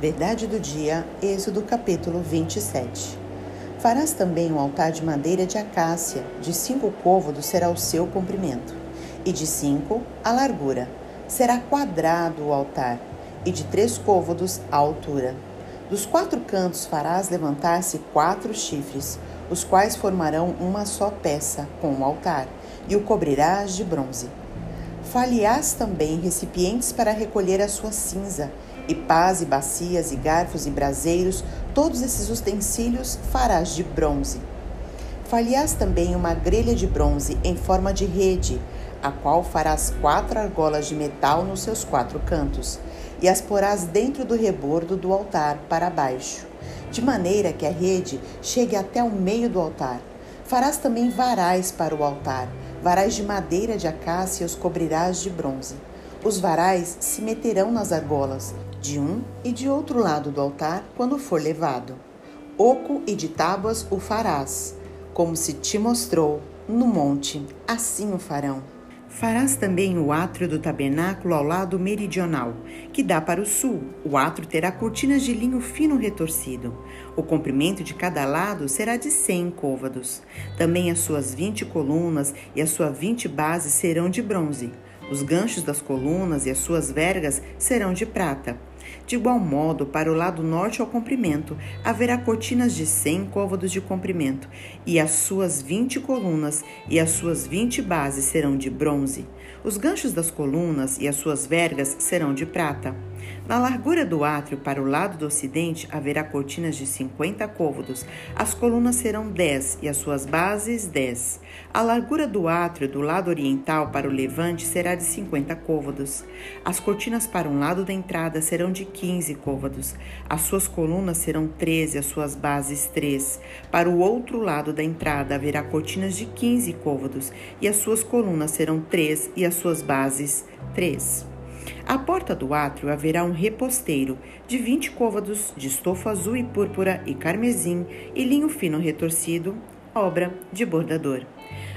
Verdade do dia, Êxodo capítulo 27. Farás também um altar de madeira de acácia, de cinco côvados será o seu comprimento, e de cinco a largura. Será quadrado o altar, e de três côvados a altura. Dos quatro cantos farás levantar-se quatro chifres, os quais formarão uma só peça com o altar, e o cobrirás de bronze. Faliás também recipientes para recolher a sua cinza, e pás e bacias e garfos e braseiros, todos esses utensílios farás de bronze. Faliás também uma grelha de bronze em forma de rede, a qual farás quatro argolas de metal nos seus quatro cantos, e as porás dentro do rebordo do altar para baixo, de maneira que a rede chegue até o meio do altar. Farás também varais para o altar, varais de madeira de acácia os cobrirás de bronze. Os varais se meterão nas argolas, de um e de outro lado do altar, quando for levado. Oco e de tábuas o farás, como se te mostrou no monte, assim o farão. Farás também o átrio do tabernáculo ao lado meridional, que dá para o sul. O átrio terá cortinas de linho fino retorcido. O comprimento de cada lado será de cem côvados. Também as suas vinte colunas e as suas vinte bases serão de bronze. Os ganchos das colunas e as suas vergas serão de prata. De igual modo, para o lado norte ao comprimento, haverá cortinas de cem côvados de comprimento, e as suas vinte colunas e as suas vinte bases serão de bronze. Os ganchos das colunas e as suas vergas serão de prata. Na largura do átrio para o lado do ocidente haverá cortinas de 50 côvados. As colunas serão 10 e as suas bases 10. A largura do átrio do lado oriental para o levante será de 50 côvados. As cortinas para um lado da entrada serão de 15 côvados. As suas colunas serão 13, as suas bases 3. Para o outro lado da entrada haverá cortinas de 15 côvados e as suas colunas serão 3 e as suas bases 3. À porta do átrio haverá um reposteiro de vinte côvados de estofa azul e púrpura e carmesim e linho fino retorcido, obra de bordador.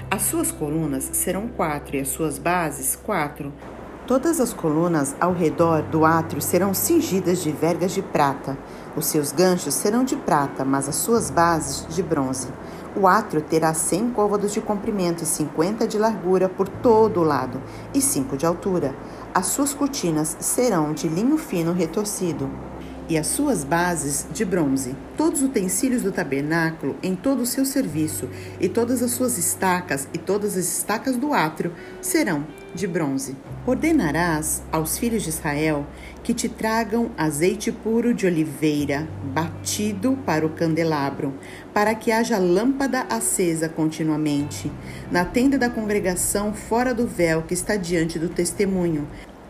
As suas colunas serão quatro e as suas bases quatro. Todas as colunas ao redor do átrio serão cingidas de vergas de prata. Os seus ganchos serão de prata, mas as suas bases de bronze. O átrio terá 100 côvados de comprimento e 50 de largura por todo o lado e 5 de altura. As suas cortinas serão de linho fino retorcido e as suas bases de bronze. Todos os utensílios do tabernáculo em todo o seu serviço e todas as suas estacas e todas as estacas do átrio serão de bronze. Ordenarás aos filhos de Israel que te tragam azeite puro de oliveira, batido para o candelabro, para que haja lâmpada acesa continuamente, na tenda da congregação fora do véu que está diante do testemunho.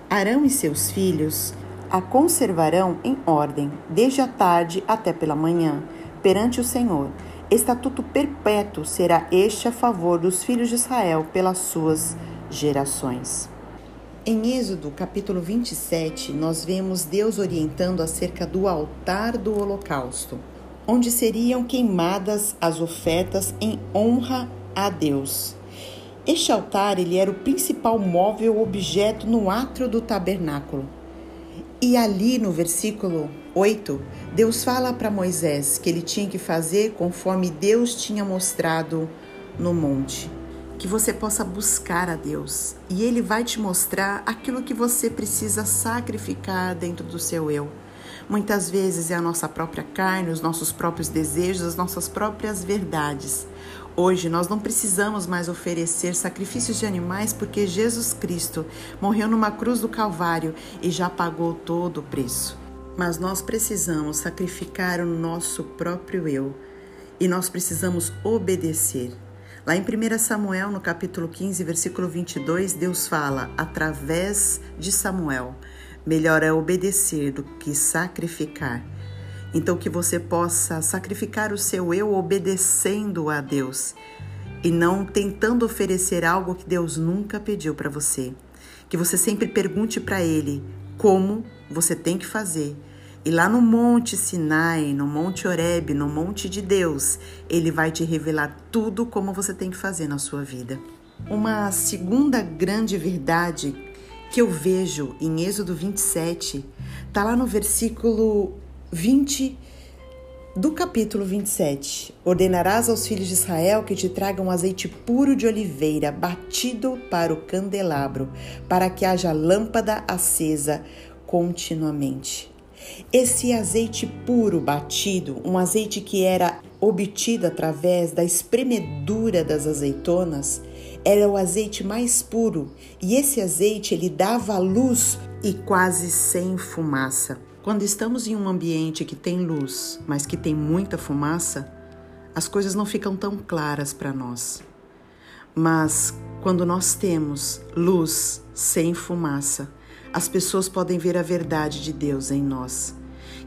Arão e seus filhos a conservarão em ordem, desde a tarde até pela manhã, perante o Senhor. Estatuto perpétuo será este a favor dos filhos de Israel pelas suas gerações. Em Êxodo capítulo 27, nós vemos Deus orientando acerca do altar do holocausto, onde seriam queimadas as ofertas em honra a Deus. Este altar ele era o principal móvel objeto no átrio do tabernáculo. E ali no versículo 8, Deus fala para Moisés que ele tinha que fazer conforme Deus tinha mostrado no monte que você possa buscar a Deus e Ele vai te mostrar aquilo que você precisa sacrificar dentro do seu eu. Muitas vezes é a nossa própria carne, os nossos próprios desejos, as nossas próprias verdades. Hoje nós não precisamos mais oferecer sacrifícios de animais porque Jesus Cristo morreu numa cruz do Calvário e já pagou todo o preço. Mas nós precisamos sacrificar o nosso próprio eu e nós precisamos obedecer. Lá em 1 Samuel, no capítulo 15, versículo 22, Deus fala através de Samuel: melhor é obedecer do que sacrificar. Então, que você possa sacrificar o seu eu obedecendo a Deus e não tentando oferecer algo que Deus nunca pediu para você. Que você sempre pergunte para Ele como você tem que fazer e lá no Monte Sinai, no Monte Oreb, no Monte de Deus, ele vai te revelar tudo como você tem que fazer na sua vida. Uma segunda grande verdade que eu vejo em Êxodo 27 está lá no versículo 20 do capítulo 27. Ordenarás aos filhos de Israel que te tragam azeite puro de oliveira, batido para o candelabro, para que haja lâmpada acesa continuamente. Esse azeite puro batido, um azeite que era obtido através da espremedura das azeitonas, era o azeite mais puro, e esse azeite ele dava luz e quase sem fumaça. Quando estamos em um ambiente que tem luz, mas que tem muita fumaça, as coisas não ficam tão claras para nós. Mas quando nós temos luz sem fumaça, as pessoas podem ver a verdade de Deus em nós.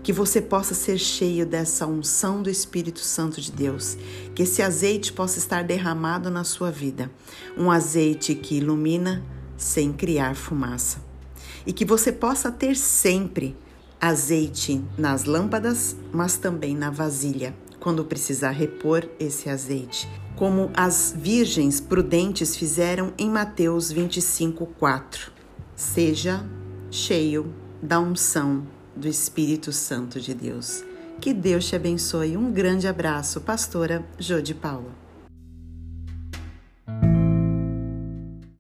Que você possa ser cheio dessa unção do Espírito Santo de Deus, que esse azeite possa estar derramado na sua vida, um azeite que ilumina sem criar fumaça. E que você possa ter sempre azeite nas lâmpadas, mas também na vasilha, quando precisar repor esse azeite, como as virgens prudentes fizeram em Mateus 25, 4. Seja cheio da unção do Espírito Santo de Deus. Que Deus te abençoe. Um grande abraço, pastora Jô de Paula.